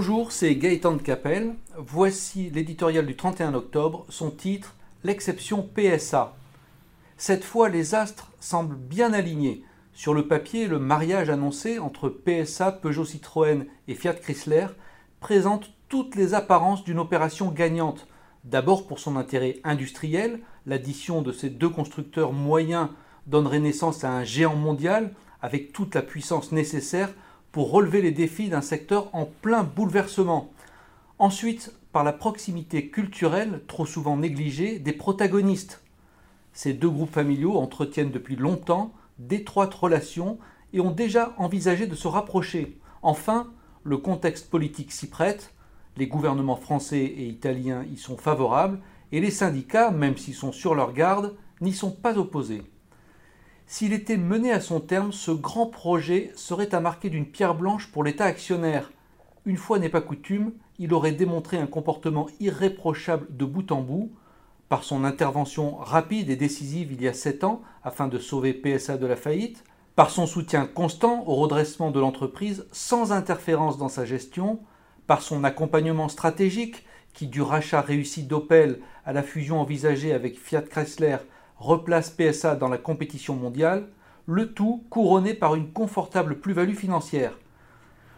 Bonjour, c'est Gaëtan de Capelle. Voici l'éditorial du 31 octobre, son titre L'exception PSA. Cette fois, les astres semblent bien alignés. Sur le papier, le mariage annoncé entre PSA, Peugeot Citroën et Fiat Chrysler présente toutes les apparences d'une opération gagnante. D'abord pour son intérêt industriel, l'addition de ces deux constructeurs moyens donnerait naissance à un géant mondial avec toute la puissance nécessaire pour relever les défis d'un secteur en plein bouleversement. Ensuite, par la proximité culturelle, trop souvent négligée, des protagonistes. Ces deux groupes familiaux entretiennent depuis longtemps d'étroites relations et ont déjà envisagé de se rapprocher. Enfin, le contexte politique s'y prête, les gouvernements français et italiens y sont favorables, et les syndicats, même s'ils sont sur leur garde, n'y sont pas opposés. S'il était mené à son terme, ce grand projet serait à marquer d'une pierre blanche pour l'État actionnaire. Une fois n'est pas coutume, il aurait démontré un comportement irréprochable de bout en bout, par son intervention rapide et décisive il y a sept ans afin de sauver PSA de la faillite, par son soutien constant au redressement de l'entreprise sans interférence dans sa gestion, par son accompagnement stratégique qui, du rachat réussi d'Opel à la fusion envisagée avec Fiat Chrysler, replace PSA dans la compétition mondiale, le tout couronné par une confortable plus-value financière.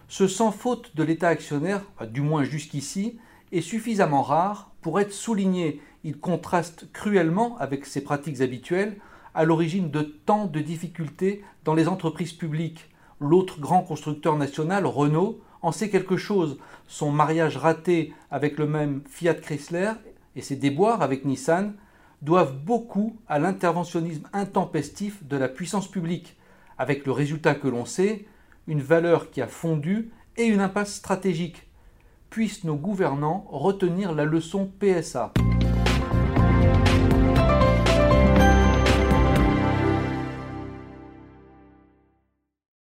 Ce sans faute de l'État actionnaire, du moins jusqu'ici, est suffisamment rare pour être souligné. Il contraste cruellement avec ses pratiques habituelles, à l'origine de tant de difficultés dans les entreprises publiques. L'autre grand constructeur national, Renault, en sait quelque chose. Son mariage raté avec le même Fiat Chrysler et ses déboires avec Nissan doivent beaucoup à l'interventionnisme intempestif de la puissance publique, avec le résultat que l'on sait, une valeur qui a fondu et une impasse stratégique. Puissent nos gouvernants retenir la leçon PSA.